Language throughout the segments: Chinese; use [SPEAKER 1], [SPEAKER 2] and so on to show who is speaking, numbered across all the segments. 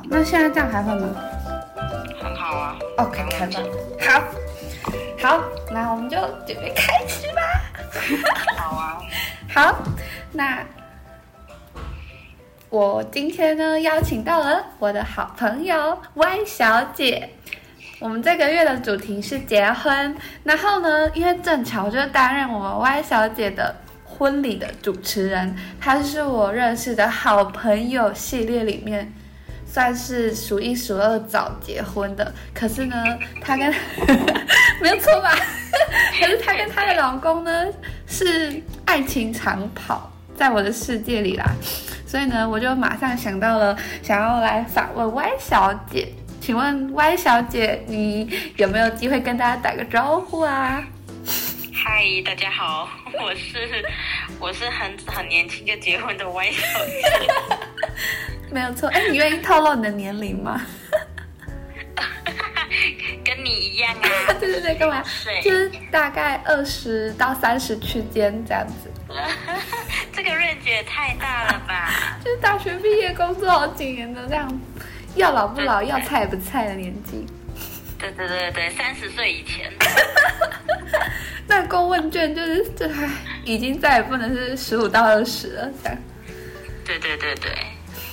[SPEAKER 1] 好，那现在这样还会吗
[SPEAKER 2] 很好啊。
[SPEAKER 1] ？OK，
[SPEAKER 2] 刚
[SPEAKER 1] 很
[SPEAKER 2] 刚
[SPEAKER 1] 好，好，好，那我们就准备开始吧。
[SPEAKER 2] 好啊。
[SPEAKER 1] 好，那我今天呢邀请到了我的好朋友 Y 小姐。我们这个月的主题是结婚，然后呢，因为正巧就担任我们 Y 小姐的婚礼的主持人，她是我认识的好朋友系列里面算是数一数二早结婚的。可是呢，她跟 没有错吧？可是她跟她的老公呢是爱情长跑，在我的世界里啦。所以呢，我就马上想到了想要来访问 Y 小姐。请问 Y 小姐，你有没有机会跟大家打个招呼啊？
[SPEAKER 2] 嗨，大家好，我是我是很很年轻就结婚的 Y 小姐，
[SPEAKER 1] 没有错，哎，你愿意透露你的年龄吗？
[SPEAKER 2] 跟你一样啊。
[SPEAKER 1] 对对对，干嘛？就是大概二十到三十区间这样子，
[SPEAKER 2] 这个 range 也太大了吧？
[SPEAKER 1] 就是大学毕业工作好几年的这样，要老不老，
[SPEAKER 2] 对
[SPEAKER 1] 要菜不菜的年纪。
[SPEAKER 2] 对对对对，三十岁以前。
[SPEAKER 1] 那公问卷就是这还已经再也不能是十五到二十了，这样。
[SPEAKER 2] 对对对对，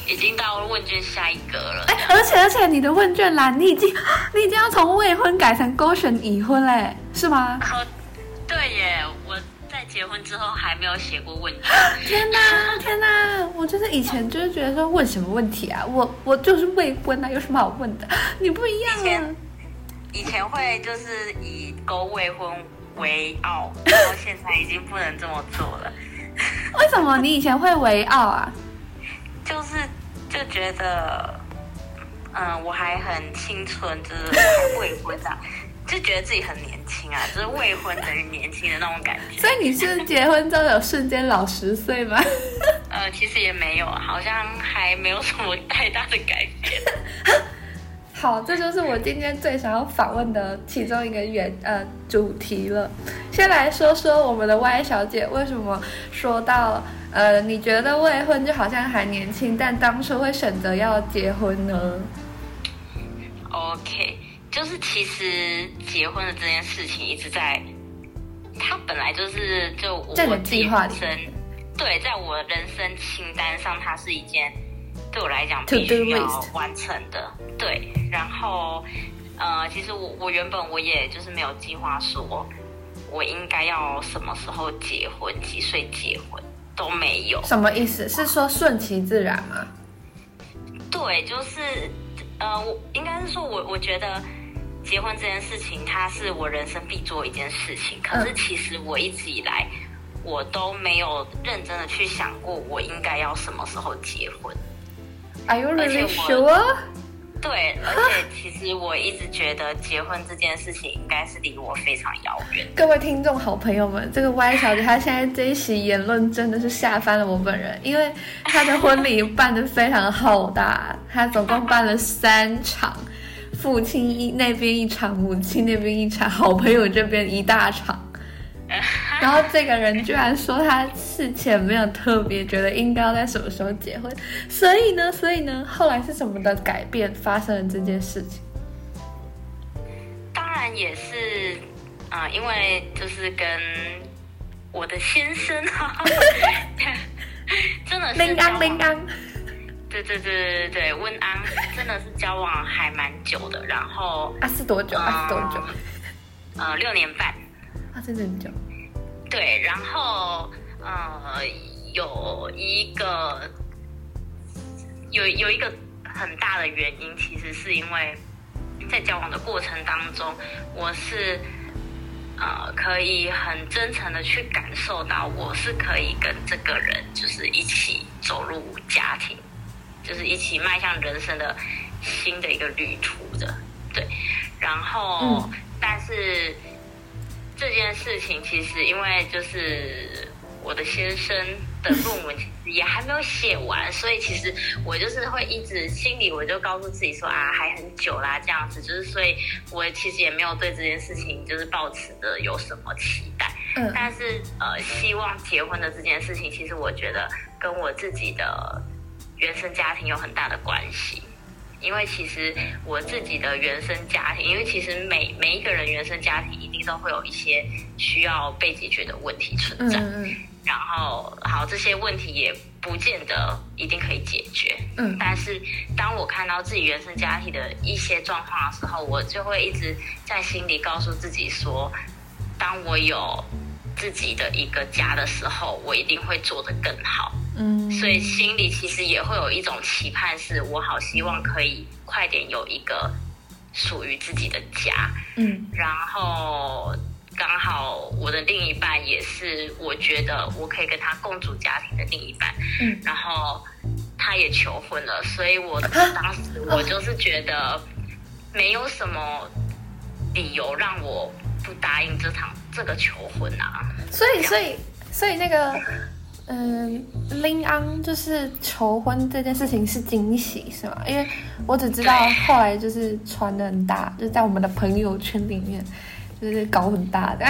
[SPEAKER 2] 已经到问卷下一格了。
[SPEAKER 1] 哎，而且而且你的问卷栏，你已经 你已经要从未婚改成勾选已婚嘞，是吗？
[SPEAKER 2] 哦，对耶，我在结婚之后还没有写过问卷。
[SPEAKER 1] 天哪，天哪！我就是以前就是觉得说问什么问题啊，我我就是未婚啊，有什么好问的？你不一样啊
[SPEAKER 2] 以前。以前会就是以勾未婚为傲，然后现在已经不能这么做了，
[SPEAKER 1] 为什么你以前会为傲啊？
[SPEAKER 2] 就是就觉得，嗯，我还很青春，就是还未婚啊，就觉得自己很年轻啊，就是未婚等于年轻的那种感觉。
[SPEAKER 1] 所以你是结婚之后有瞬间老十岁吗？
[SPEAKER 2] 呃，其实也没有，好像还没有什么太大的改变。
[SPEAKER 1] 好，这就是我今天最想要访问的其中一个原呃主题了。先来说说我们的 Y 小姐为什么说到呃，你觉得未婚就好像还年轻，但当初会选择要结婚呢
[SPEAKER 2] ？OK，就是其实结婚的这件事情一直在，它本来就是就我
[SPEAKER 1] 的
[SPEAKER 2] 我
[SPEAKER 1] 计划
[SPEAKER 2] 生，对，在我人生清单上，它是一件对我来讲必须要完成的。对，然后呃，其实我我原本我也就是没有计划说我应该要什么时候结婚，几岁结婚都没有。
[SPEAKER 1] 什么意思？是说顺其自然吗？
[SPEAKER 2] 对，就是呃，我应该是说我我觉得结婚这件事情，它是我人生必做一件事情。可是
[SPEAKER 1] 嗯
[SPEAKER 2] 其实我一直以来，我都没有认真的去想过，我应该要什么时候结婚。
[SPEAKER 1] Are you really sure？
[SPEAKER 2] 对，而且其实我一直觉得结婚这件事情应该是离我非常遥远。
[SPEAKER 1] 各位听众好朋友们，这个 Y 小姐她现在这一席言论真的是吓翻了我本人，因为她的婚礼办得非常浩大，她总共办了三场，父亲一那边一场，母亲那边一场，好朋友这边一大场。然后这个人居然说他事前没有特别觉得应该要在什么时候结婚，所以呢，所以呢，后来是什么的改变发生了这件事情？
[SPEAKER 2] 当然也是，啊、因为就是跟我的先生啊，真的是
[SPEAKER 1] 林
[SPEAKER 2] 交往
[SPEAKER 1] 安林安，
[SPEAKER 2] 对对对对对，温安真的是交往还蛮久的，然后
[SPEAKER 1] 啊是多久？啊是多久？
[SPEAKER 2] 呃六年半，
[SPEAKER 1] 啊真的很久。
[SPEAKER 2] 对，然后呃有一个有有一个很大的原因，其实是因为在交往的过程当中，我是呃可以很真诚的去感受到，我是可以跟这个人就是一起走入家庭，就是一起迈向人生的新的一个旅途的，对，然后、
[SPEAKER 1] 嗯
[SPEAKER 2] 但是。这件事情其实因为就是我的先生的论文也还没有写完，所以其实我就是会一直心里我就告诉自己说啊还很久啦这样子，就是所以我其实也没有对这件事情就是抱持的有什么期待，
[SPEAKER 1] 嗯
[SPEAKER 2] 但是呃希望结婚的这件事情，其实我觉得跟我自己的原生家庭有很大的关系。因为其实我自己的原生家庭，因为其实每每一个人原生家庭一定都会有一些需要被解决的问题存在。
[SPEAKER 1] 嗯嗯
[SPEAKER 2] 然后，好，这些问题也不见得一定可以解决。
[SPEAKER 1] 嗯
[SPEAKER 2] 但是当我看到自己原生家庭的一些状况的时候，我就会一直在心里告诉自己说，当我有自己的一个家的时候，我一定会做得更好。
[SPEAKER 1] 嗯，
[SPEAKER 2] 所以心里其实也会有一种期盼，是我好希望可以快点有一个属于自己的家。
[SPEAKER 1] 嗯
[SPEAKER 2] 然后刚好我的另一半也是，我觉得我可以跟他共组家庭的另一半。
[SPEAKER 1] 嗯
[SPEAKER 2] 然后他也求婚了，所以我当时我就是觉得没有什么理由让我不答应这场这个求婚啊。
[SPEAKER 1] 所以所以所以那个嗯，林安就是求婚这件事情是惊喜是吗？因为我只知道后来就是传的很大，就是在我们的朋友圈里面就是搞很大的。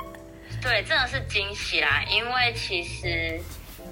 [SPEAKER 2] 对，真的是惊喜啦！因为其实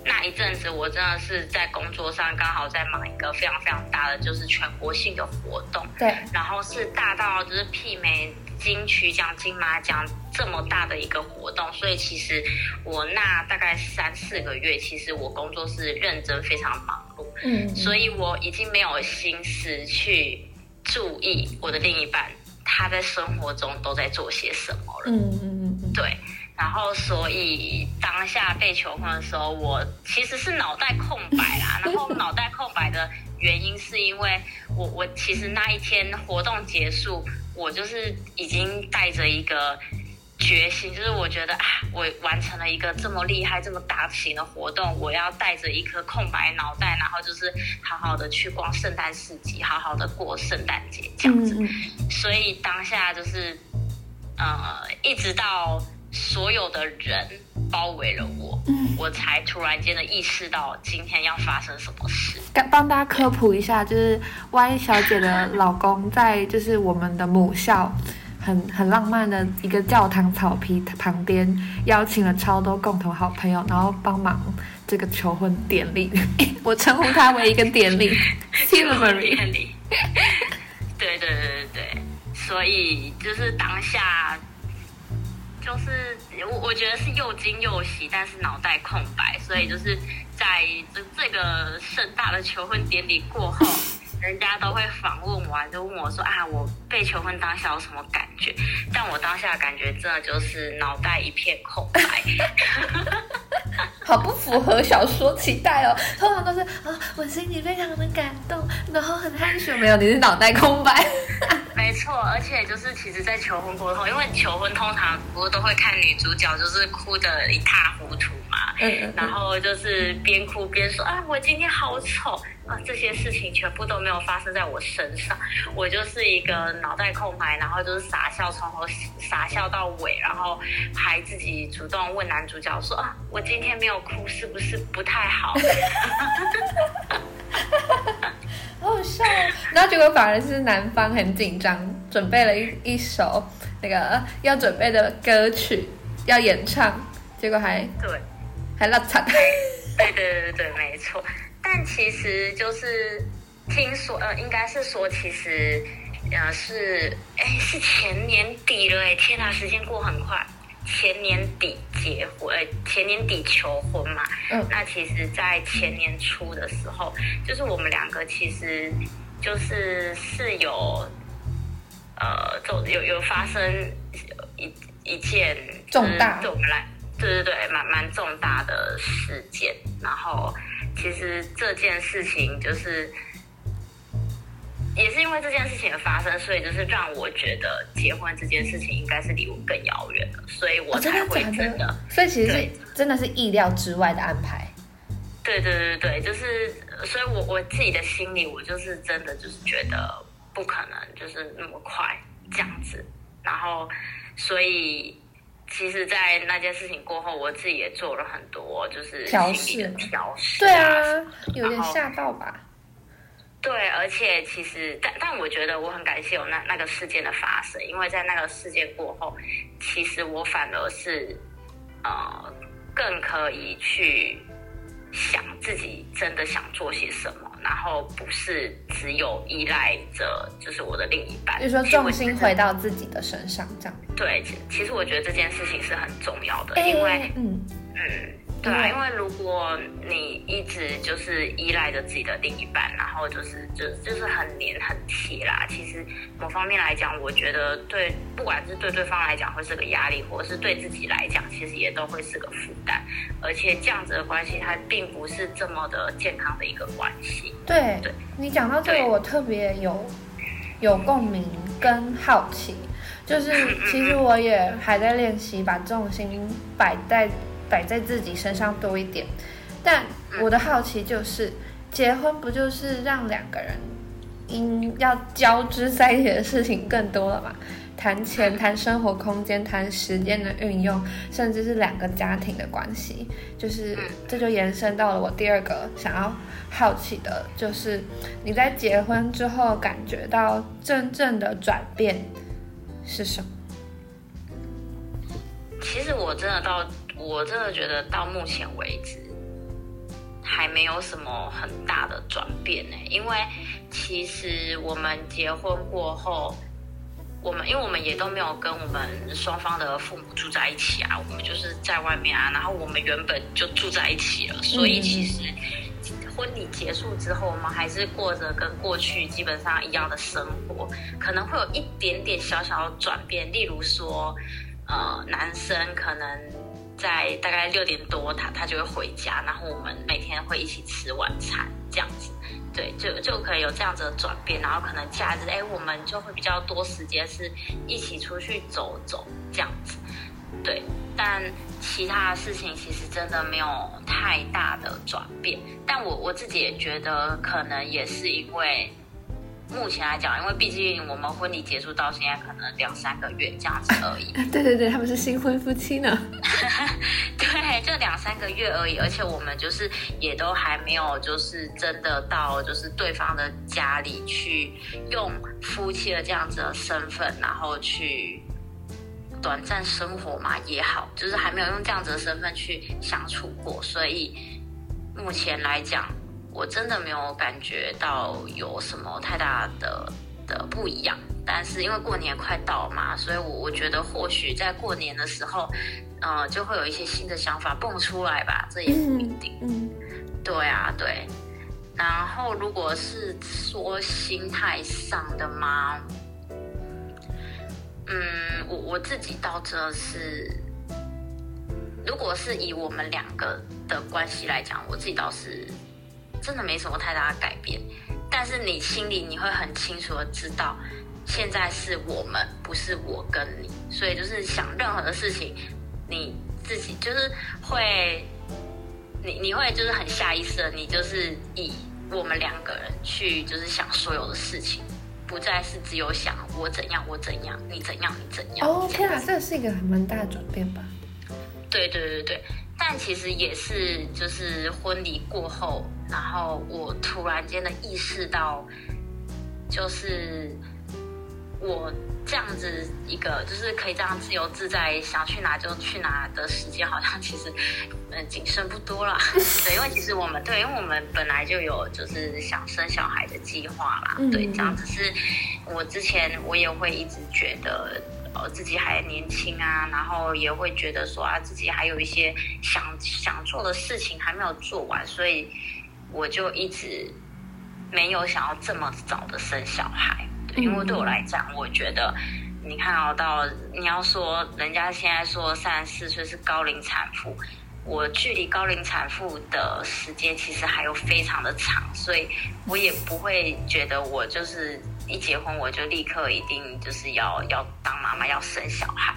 [SPEAKER 2] 那一阵子我真的是在工作上刚好在忙一个非常非常大的，就是全国性的活动，
[SPEAKER 1] 对，
[SPEAKER 2] 然后是大到就是媲美金曲奖、金马奖这么大的一个活动，所以其实我那大概三四个月，其实我工作是认真非常忙碌，
[SPEAKER 1] 嗯，
[SPEAKER 2] 所以我已经没有心思去注意我的另一半他在生活中都在做些什么了。
[SPEAKER 1] 嗯嗯嗯嗯，
[SPEAKER 2] 对，然后所以当下被求婚的时候，我其实是脑袋空白啦。然后脑袋空白的原因是因为我我其实那一天活动结束，我就是已经带着一个。决心就是我觉得啊，我完成了一个这么厉害、这么大型的活动，我要带着一颗空白脑袋，然后就是好好的去逛圣诞市集，好好的过圣诞节这样子。
[SPEAKER 1] 嗯
[SPEAKER 2] 所以当下就是，呃，一直到所有的人包围了我，
[SPEAKER 1] 嗯
[SPEAKER 2] 我才突然间的意识到今天要发生什么事。
[SPEAKER 1] 帮帮大家科普一下，就是 Y 小姐的老公在就是我们的母校。很很浪漫的一个教堂草皮旁边，邀请了超多共同好朋友，然后帮忙这个求婚典礼。我称呼它为一个典礼 ceremony。
[SPEAKER 2] 典礼 对对对对对，所以就是当下，就是我我觉得是又惊又喜，但是脑袋空白，所以就是在这这个盛大的求婚典礼过后。人家都会访问完，就问我说啊，我被求婚当下有什么感觉？但我当下感觉真的就是脑袋一片空白。
[SPEAKER 1] 好不符合小说期待哦，通常都是啊，我心里非常的感动，然后很害羞，没有，你是脑袋空白。
[SPEAKER 2] 没错，而且就是其实，在求婚过后，因为求婚通常不是都会看女主角就是哭的一塌糊涂嘛，
[SPEAKER 1] 嗯嗯。
[SPEAKER 2] 然后就是边哭边说啊，我今天好丑啊，这些事情全部都没有发生在我身上，我就是一个脑袋空白，然后就是傻笑，从头傻笑到尾，然后还自己主动问男主角说啊，我今天没有哭是不是不太好？
[SPEAKER 1] 好好笑哦。然后结果反而是男方很紧张，准备了一一首那个要准备的歌曲要演唱，结果还
[SPEAKER 2] 对。
[SPEAKER 1] 还落惨。
[SPEAKER 2] 对对对对，没错。但其实就是听说，呃，应该是说，其实，呃，是，哎，是前年底了，哎，天哪，时间过很快。前年底结婚，呃，前年底求婚嘛。
[SPEAKER 1] 嗯
[SPEAKER 2] 那其实，在前年初的时候，就是我们两个其实就是是有，呃，就有有发生一一件
[SPEAKER 1] 重大
[SPEAKER 2] 对我们来，对对对，蛮蛮重大的事件。然后，其实这件事情就是。也是因为这件事情的发生，所以就是让我觉得结婚这件事情应该是离我更遥远了，所以我才会
[SPEAKER 1] 的假
[SPEAKER 2] 真的
[SPEAKER 1] 的？所以其实是真的是意料之外的安排。
[SPEAKER 2] 对对对对，就是，呃所以我我自己的心里，我就是真的就是觉得不可能，就是那么快这样子。然后，所以其实，在那件事情过后，我自己也做了很多就是
[SPEAKER 1] 调
[SPEAKER 2] 心理的
[SPEAKER 1] 试
[SPEAKER 2] 调试、
[SPEAKER 1] 对啊，有点吓到吧？
[SPEAKER 2] 对，而且其实，但但我觉得我很感谢有那那个事件的发生，因为在那个事件过后，其实我反而是呃更可以去想自己真的想做些什么，然然后不是只有依赖着就是我的另一半，
[SPEAKER 1] 就是说重心回到自己的身上，这样。
[SPEAKER 2] 对，其其实我觉得这件事情是很重要的，
[SPEAKER 1] 哎
[SPEAKER 2] 因为
[SPEAKER 1] 嗯
[SPEAKER 2] 嗯，对啊，因为如果你一直就是依赖着自己的另一半，然后就是就就是很黏很贴啦，其实某方面来讲，我觉得对，不管是对对方来讲会是个压力，或者是对自己来讲，其实也都会是个负担，而且这样子的关系，它并不是这么的健康的一个关系。
[SPEAKER 1] 对
[SPEAKER 2] 对。
[SPEAKER 1] 你讲到这个，我特别有有共鸣跟好奇，就是其实我也还在练习把重心摆在摆在自己身上多一点，但我的好奇就是，结婚不就是让两个人因要交织在一起的事情更多了吗？谈钱、谈生活空间、谈时间的运用，甚至是两个家庭的关系，就是
[SPEAKER 2] 嗯。
[SPEAKER 1] 这就延伸到了我第二个想要好奇的，就是你在结婚之后感觉到真正的转变是什么？
[SPEAKER 2] 其实我真的到，我真的觉得到目前为止，还没有什么很大的转变呢。因为其实我们结婚过后，我们因为我们也都没有跟我们双方的父母住在一起啊，我们就是在外面啊，然后我们原本就住在一起了，所以其实婚礼结束之后，我们还是过着跟过去基本上一样的生活，可能会有一点点小小的转变，例如说。呃，男生可能在大概六点多他他就会回家，然后我们每天会一起吃晚餐，这样子，对，就就可以有这样子的转变，然后可能假日哎，我们就会比较多时间是一起出去走走这样子，对，但其他的事情其实真的没有太大的转变，但我我自己也觉得可能也是因为。目前来讲，因为毕竟我们婚礼结束到现在可能两三个月这样子而已，
[SPEAKER 1] 对对对，他们是新婚夫妻呢。
[SPEAKER 2] 对，就两三个月而已，而且我们就是也都还没有，就是真的到就是对方的家里去用夫妻的这样子的身份，然后去短暂生活嘛也好，就是还没有用这样子的身份去相处过，所以目前来讲，我真的没有感觉到有什么太大的的不一样。但是因为过年快到嘛，所以我我觉得或许在过年的时候，呃，就会有一些新的想法蹦出来吧，这也不一定。
[SPEAKER 1] 嗯，
[SPEAKER 2] 对啊，对。然后如果是说心态上的吗？嗯，我我自己倒这是，如果是以我们两个的关系来讲，我自己倒是真的没什么太大的改变。但是你心里你会很清楚的知道，现在是我们，不是我跟你，所以就是想任何的事情，你自己就是会，你你会就是很下意识的，你就是以我们两个人去就是想所有的事情，不再是只有想我怎样我怎样，你怎样你怎样。
[SPEAKER 1] 哦，天啊，
[SPEAKER 2] 这
[SPEAKER 1] 是一个很蛮大的转变吧？
[SPEAKER 2] 对对对对，但其实也是就是婚礼过后，然后我突然间的意识到，就是我这样子一个就是可以这样自由自在想去哪就去哪的时间，好像其实嗯仅剩不多了。对，因为其实我们对，因为我们本来就有就是想生小孩的计划啦。
[SPEAKER 1] 嗯
[SPEAKER 2] 对，这样只是我之前我也会一直觉得。呃，自己还年轻啊，然后也会觉得说啊，自己还有一些想想做的事情还没有做完，所以我就一直没有想要这么早的生小孩。因为对我来讲，我觉得你看哦，到你要说人家现在说三十四岁是高龄产妇，我距离高龄产妇的时间其实还有非常的长，所以我也不会觉得我就是一结婚我就立刻一定就是要要当妈妈要生小孩。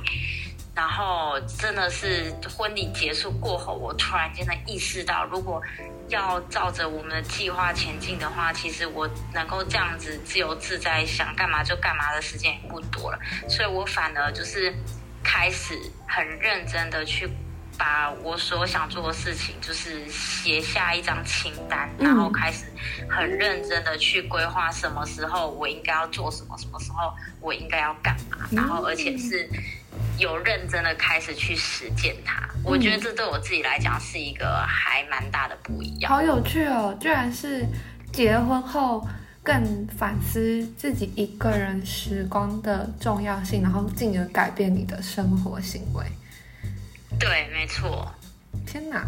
[SPEAKER 2] 然后真的是婚礼结束过后，我突然间的意识到，如果要照着我们的计划前进的话，其实我能够这样子自由自在，想干嘛就干嘛的时间也不多了。所以我反而就是开始很认真的去把我所想做的事情，就是写下一张清单，
[SPEAKER 1] 嗯
[SPEAKER 2] 然后开始很认真的去规划什么时候我应该要做什么，什么时候我应该要干嘛，然后而且是有认真的开始去实践它。我觉得这对我自己来讲是一个还蛮大的不一样。
[SPEAKER 1] 好有趣哦，居然是结婚后更反思自己一个人时光的重要性，然后进而改变你的生活行为。
[SPEAKER 2] 对，没错。
[SPEAKER 1] 天哪，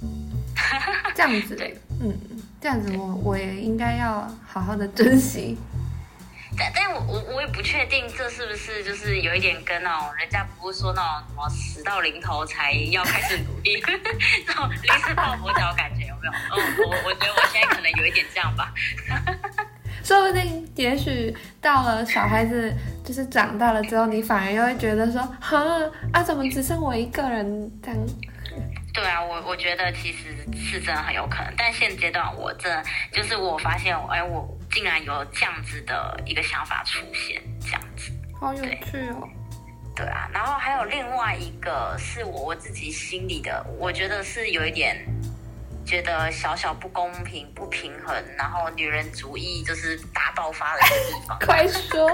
[SPEAKER 1] 这样子，嗯，这样子我我也应该要好好的珍惜。
[SPEAKER 2] 但但我我我也不确定这是不是就是有一点跟那种人家不是说那种什么死到临头才要开始努力，那种临时抱佛脚感觉有没有？哦，我我觉得我现在可能有一点这样吧。
[SPEAKER 1] 说不定，也许到了小孩子就是长大了之后，你反而又会觉得说，哈啊，怎么只剩我一个人这样？
[SPEAKER 2] 对啊，我我觉得其实是真的很有可能，但现阶段我真的就是我发现，哎，我竟然有这样子的一个想法出现，这样子，
[SPEAKER 1] 好有趣哦。
[SPEAKER 2] 对啊，然后还有另外一个是我我自己心里的，我觉得是有一点觉得小小不公平、不平衡，然后女人主义就是大爆发的地方。
[SPEAKER 1] 快说。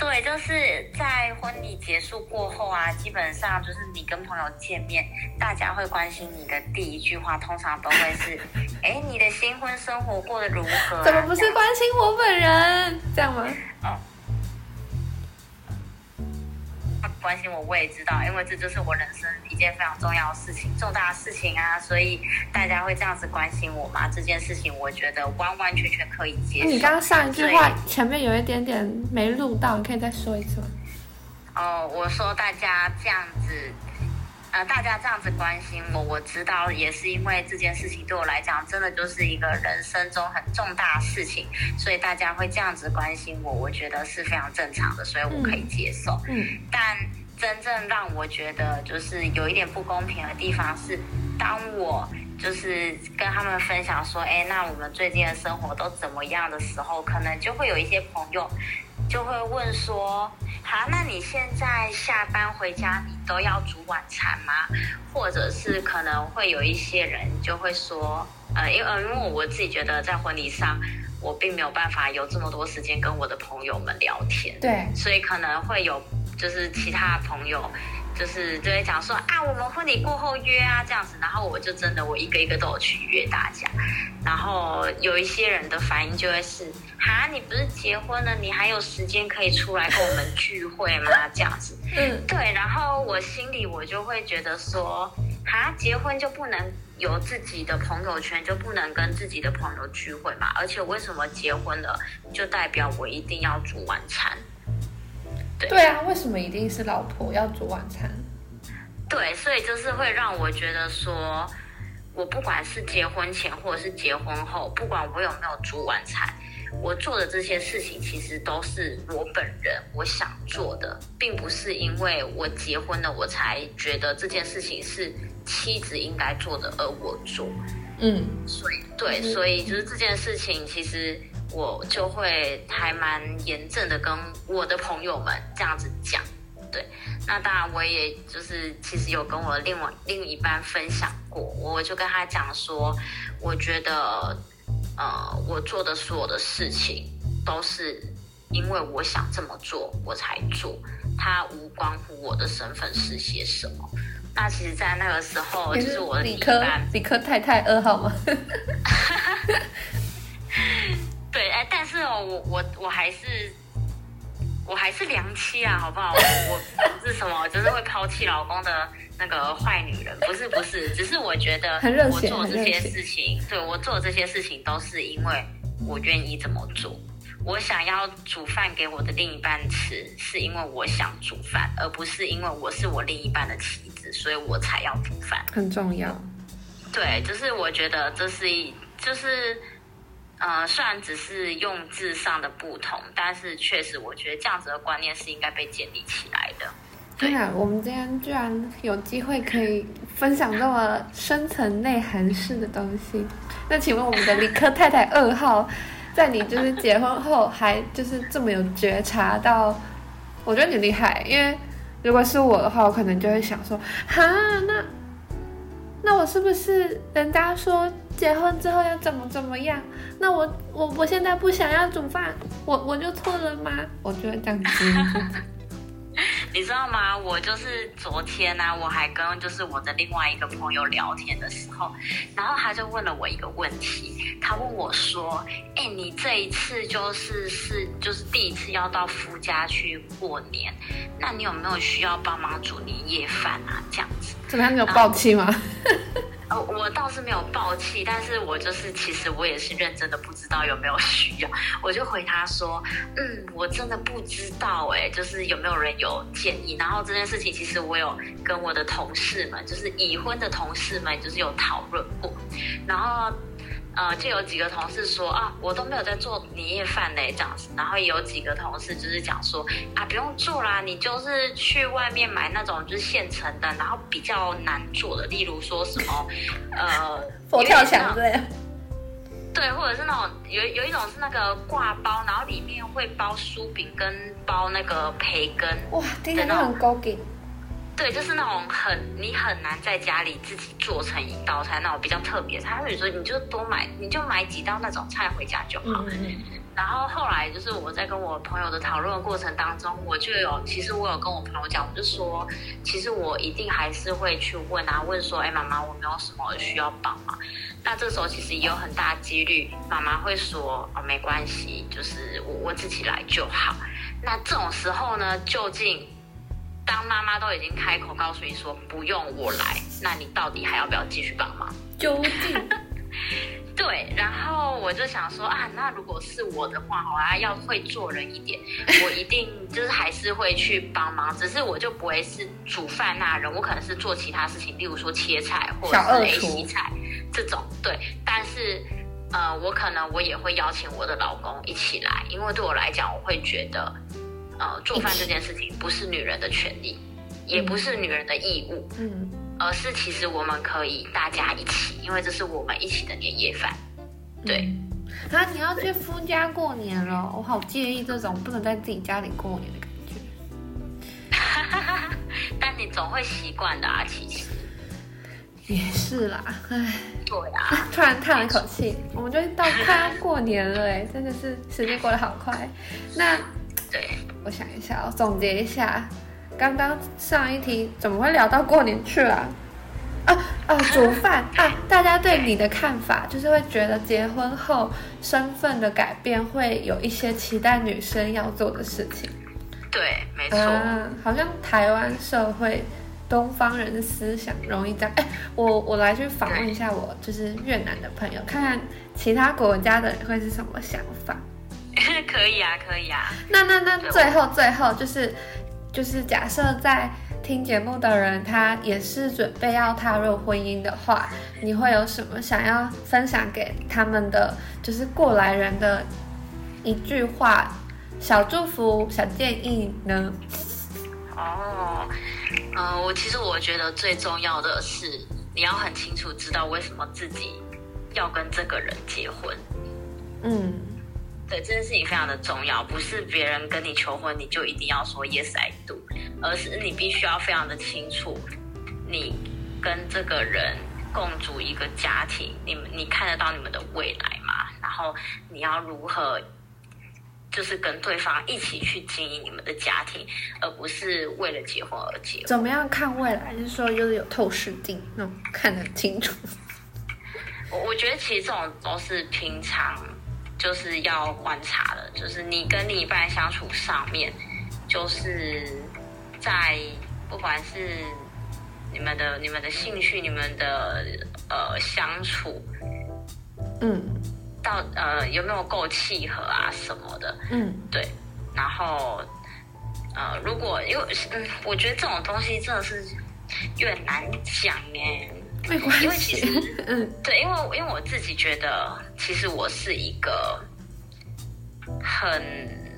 [SPEAKER 2] 对，就是在婚礼结束过后啊，基本上就是你跟朋友见面，大家会关心你的第一句话，通常都会是：哎，你的新婚生活过得如何？
[SPEAKER 1] 怎么不是关心我本人？这样吗？哦。
[SPEAKER 2] 关心我，我也知道，因为这就是我人生一件非常重要的事情，重大的事情啊，所以大家会这样子关心我嘛？这件事情我觉得完完全全可以接受。
[SPEAKER 1] 你刚刚上一句话前面有一点点没录到，你可以再说一次吗？
[SPEAKER 2] 哦，我说大家这样子。呃，大家这样子关心我，我知道也是因为这件事情对我来讲，真的就是一个人生中很重大的事情，所以大家会这样子关心我，我觉得是非常正常的，所以我可以接受。嗯，但真正让我觉得就是有一点不公平的地方是，当我就是跟他们分享说，哎，那我们最近的生活都怎么样的时候，可能就会有一些朋友就会问说。好，那你现在下班回家，你都要煮晚餐吗？或者是可能会有一些人就会说，呃，因为因为我自己觉得在婚礼上，我并没有办法有这么多时间跟我的朋友们聊天，
[SPEAKER 1] 对，
[SPEAKER 2] 所以可能会有就是其他朋友。就是就会讲说啊，我们婚礼过后约啊这样子，然后我就真的我一个一个都有去约大家，然后有一些人的反应就会是，哈，你不是结婚了，你还有时间可以出来跟我们聚会吗？这样子，嗯，对，然后我心里我就会觉得说，哈，结婚就不能有自己的朋友圈，就不能跟自己的朋友聚会嘛？而且为什么结婚了就代表我一定要煮晚餐？
[SPEAKER 1] 对啊，为什么一定是老婆要煮晚餐？
[SPEAKER 2] 对，所以就是会让我觉得说，我不管是结婚前或者是结婚后，不管我有没有煮晚餐，我做的这些事情其实都是我本人我想做的，并不是因为我结婚了我才觉得这件事情是妻子应该做的而我做。嗯，所以对，所以就是这件事情其实。我就会还蛮严正的跟我的朋友们这样子讲，对，那当然我也就是其实有跟我另外另一半分享过，我就跟他讲说，我觉得呃我做的所有的事情都是因为我想这么做我才做，它无关乎我的身份是些什么。那其实，在那个时候就是我的
[SPEAKER 1] 理科理科太太二号吗？
[SPEAKER 2] 对，哎，但是哦，我我我还是我还是良妻啊，好不好？我不是什么，就是会抛弃老公的那个坏女人，不是不是，只是我觉得我做这些事情，对我做这些事情都是因为我愿意这么做。我想要煮饭给我的另一半吃，是因为我想煮饭，而不是因为我是我另一半的妻子，所以我才要煮饭。
[SPEAKER 1] 很重要。
[SPEAKER 2] 对，就是我觉得这是一，就是。呃，虽然只是用字上的不同，但是确实，我觉得这样子的观念是应该被建立起来的。
[SPEAKER 1] 对啊，我们今天居然有机会可以分享这么深层内涵式的东西。那请问我们的理科太太二号，在你就是结婚后还就是这么有觉察到？我觉得你厉害，因为如果是我的话，我可能就会想说，哈，那那我是不是人家说？结婚之后要怎么怎么样？那我我我现在不想要煮饭，我我就错了吗？我觉得这样子。
[SPEAKER 2] 你知道吗？我就是昨天呢、我还跟就是我的另外一个朋友聊天的时候，然后他就问了我一个问题，他问我说：“哎、你这一次就是是就是第一次要到夫家去过年，那你有没有需要帮忙煮年夜饭啊？这样子。”
[SPEAKER 1] 怎么样？你有爆气吗？
[SPEAKER 2] 呃，我倒是没有爆气，但是我就是其实我也是认真的不知道有没有需要，我就回他说，嗯，我真的不知道哎，就是有没有人有建议。然后这件事情其实我有跟我的同事们，就是已婚的同事们，就是有讨论过，然后。呃，就有几个同事说啊，我都没有在做年夜饭嘞，这样子。然后也有几个同事就是讲说啊，不用做啦，你就是去外面买那种就是现成的，然后比较难做的，例如说什么呃
[SPEAKER 1] 佛跳墙之类的。
[SPEAKER 2] 对，或者是那种有有一种是那个挂包，然后里面会包酥饼跟包那个培根，
[SPEAKER 1] 哇，听起来就很勾紧。
[SPEAKER 2] 对，就是那种很你很难在家里自己做成一道菜那种比较特别菜。他会说你就多买，你就买几道那种菜回家就好。
[SPEAKER 1] 嗯
[SPEAKER 2] 然后后来就是我在跟我朋友的讨论的过程当中，我就有其实我有跟我朋友讲，我就说其实我一定还是会去问啊，问说哎妈妈我没有什么需要帮忙。那这时候其实也有很大几率妈妈会说哦没关系，就是我我自己来就好。那这种时候呢，究竟当妈妈都已经开口告诉你说不用我来，那你到底还要不要继续帮忙？
[SPEAKER 1] 究竟
[SPEAKER 2] 对，然后我就想说啊，那如果是我的话，我还要会做人一点，我一定就是还是会去帮忙，只是我就不会是煮饭那人，我可能是做其他事情，例如说切菜或者是洗菜这种。对，但是呃，我可能我也会邀请我的老公一起来，因为对我来讲，我会觉得呃，做饭这件事情不是女人的权利，也不是女人的义务。
[SPEAKER 1] 嗯，
[SPEAKER 2] 而是其实我们可以大家一起，因为这是我们一起的年夜饭。对，
[SPEAKER 1] 啊，你要去夫家过年了，我好介意这种不能在自己家里过年的感觉。
[SPEAKER 2] 但你总会习惯的啊，其实。
[SPEAKER 1] 也是啦，唉，
[SPEAKER 2] 对啊，
[SPEAKER 1] 突然叹了口气，我们就到快要过年了，哎，真的是时间过得好快。那
[SPEAKER 2] 对，
[SPEAKER 1] 我想一下，我总结一下，刚刚上一题怎么会聊到过年去了？啊 啊，煮饭啊！大家对你的看法就是会觉得结婚后身份的改变会有一些期待女生要做的事情。
[SPEAKER 2] 对，没错。
[SPEAKER 1] 嗯，好像台湾社会东方人的思想容易这样。哎，我我来去访问一下我就是越南的朋友，看看其他国家的人会是什么想法。
[SPEAKER 2] 可以啊，可以啊。
[SPEAKER 1] 那那那最后最后就是就是假设在听节目的人，他也是准备要踏入婚姻的话，你会有什么想要分享给他们的，就是过来人的一句话、小祝福、小建议呢？
[SPEAKER 2] 哦，呃，我其实我觉得最重要的是，你要很清楚知道为什么自己要跟这个人结婚。
[SPEAKER 1] 嗯
[SPEAKER 2] 对这件事情非常的重要，不是别人跟你求婚你就一定要说 yes I do，而是你必须要非常的清楚，你跟这个人共组一个家庭，你们你看得到你们的未来吗？然后你要如何，就是跟对方一起去经营你们的家庭，而不是为了结婚而结婚。
[SPEAKER 1] 怎么样看未来？就是说，就是有透视镜那种看得清楚。
[SPEAKER 2] 我我觉得其实这种都是平常就是要观察的，就是你跟另一半相处上面，就是在不管是你们的你们的兴趣、你们的呃相处
[SPEAKER 1] 嗯
[SPEAKER 2] 到呃有没有够契合啊什么的，
[SPEAKER 1] 嗯
[SPEAKER 2] 对，然后呃如果因为嗯，我觉得这种东西真的是有点难讲哎。
[SPEAKER 1] 没关
[SPEAKER 2] 因为其。实
[SPEAKER 1] 嗯
[SPEAKER 2] 对，因为因为我自己觉得，其实我是一个很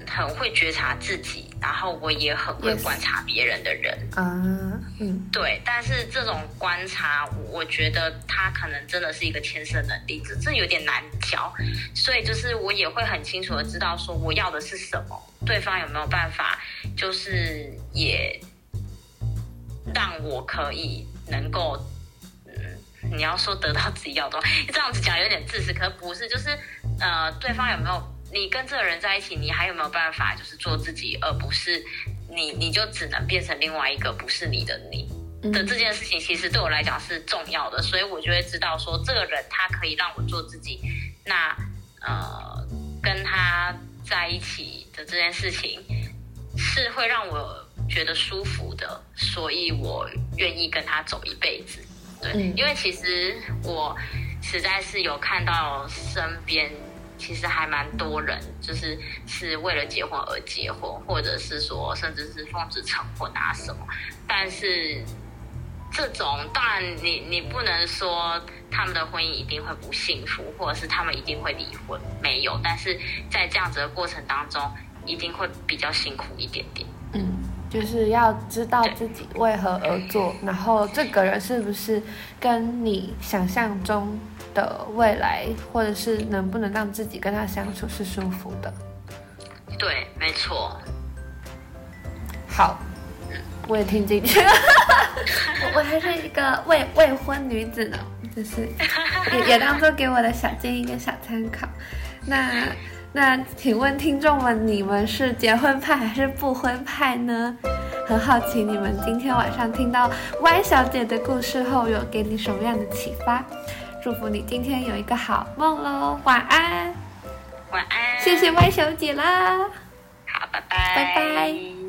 [SPEAKER 2] 很会觉察自己，然后我也很会观察别人的人。
[SPEAKER 1] 啊嗯
[SPEAKER 2] 对，但是这种观察，我我觉得他可能真的是一个天生能力，这这有点难教。所以就是我也会很清楚的知道说我要的是什么，对方有没有办法，就是也让我可以能够，嗯，你要说得到自己要的这样子讲有点自私，可不是，就是呃，对方有没有你跟这个人在一起，你还有没有办法就是做自己，而不是你你就只能变成另外一个不是你的你的这件事情，其实对我来讲是重要的，所以我就会知道说，这个人他可以让我做自己，那呃，跟他在一起的这件事情是会让我觉得舒服的，所以我愿意跟他走一辈子。对，因为其实我实在是有看到身边。其实还蛮多人，就是是为了结婚而结婚，或者是说，甚至是奉子成婚啊什么。但是这种当然，你你不能说他们的婚姻一定会不幸福，或者是他们一定会离婚，没有。但是在这样子的过程当中，一定会比较辛苦一点点。
[SPEAKER 1] 嗯，就是要知道自己为何而做，然后这个人是不是跟你想象中。的未来，或者是能不能让自己跟他相处是舒服的？
[SPEAKER 2] 对，没错。
[SPEAKER 1] 好，我也听进去了。我 我还是一个未未婚女子呢，就是也也当做给我的小建议跟小参考。那那，请问听众们，你们是结婚派还是不婚派呢？很好奇，你们今天晚上听到 Y 小姐的故事后，有给你什么样的启发？祝福你今天有一个好梦喽，晚安，
[SPEAKER 2] 晚安，
[SPEAKER 1] 谢谢 Y 小姐啦，
[SPEAKER 2] 好，拜拜，
[SPEAKER 1] 拜拜。